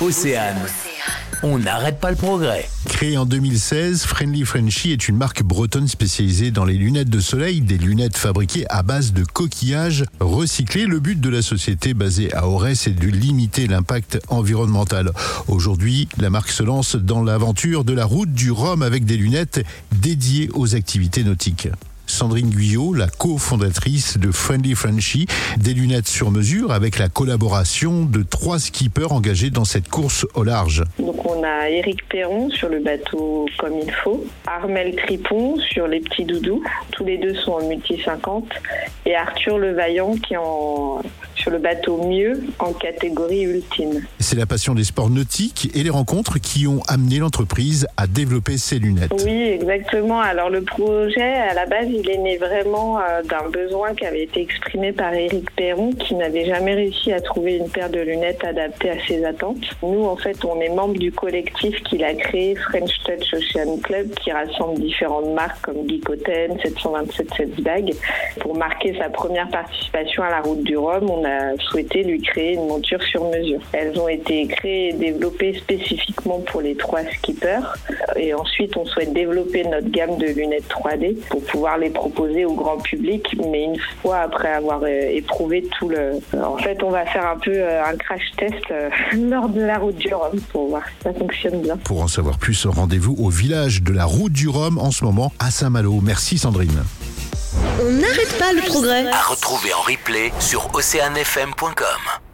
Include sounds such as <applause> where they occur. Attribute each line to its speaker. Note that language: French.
Speaker 1: Océane. On n'arrête pas le progrès.
Speaker 2: Créée en 2016, Friendly Frenchy est une marque bretonne spécialisée dans les lunettes de soleil, des lunettes fabriquées à base de coquillages recyclés. Le but de la société basée à Aurès est de limiter l'impact environnemental. Aujourd'hui, la marque se lance dans l'aventure de la route du Rhum avec des lunettes dédiées aux activités nautiques. Sandrine Guyot, la cofondatrice de Friendly Frenchy, des lunettes sur mesure avec la collaboration de trois skippers engagés dans cette course au large.
Speaker 3: Donc on a Eric Perron sur le bateau comme il faut, Armel Tripon sur les petits doudous, tous les deux sont en multi 50, et Arthur Levaillant qui est en sur le bateau Mieux en catégorie ultime.
Speaker 2: C'est la passion des sports nautiques et les rencontres qui ont amené l'entreprise à développer ces lunettes.
Speaker 3: Oui, exactement. Alors le projet, à la base, il est né vraiment euh, d'un besoin qui avait été exprimé par Éric Perron, qui n'avait jamais réussi à trouver une paire de lunettes adaptées à ses attentes. Nous, en fait, on est membre du collectif qu'il a créé, French Touch Ocean Club, qui rassemble différentes marques comme Geekoten, 727 Setsbag. Pour marquer sa première participation à la route du Rhum, on a souhaité lui créer une monture sur mesure. Elles ont été créées et développées spécifiquement pour les trois skippers. Et ensuite, on souhaite développer notre gamme de lunettes 3D pour pouvoir les proposer au grand public, mais une fois après avoir euh, éprouvé tout le... En fait, on va faire un peu euh, un crash test euh, <laughs> lors de la route du Rhum pour voir si ça fonctionne bien.
Speaker 2: Pour en savoir plus, rendez-vous au village de la route du Rhum en ce moment à Saint-Malo. Merci Sandrine.
Speaker 4: On n'arrête pas le progrès.
Speaker 1: À retrouver en replay sur oceanfm.com.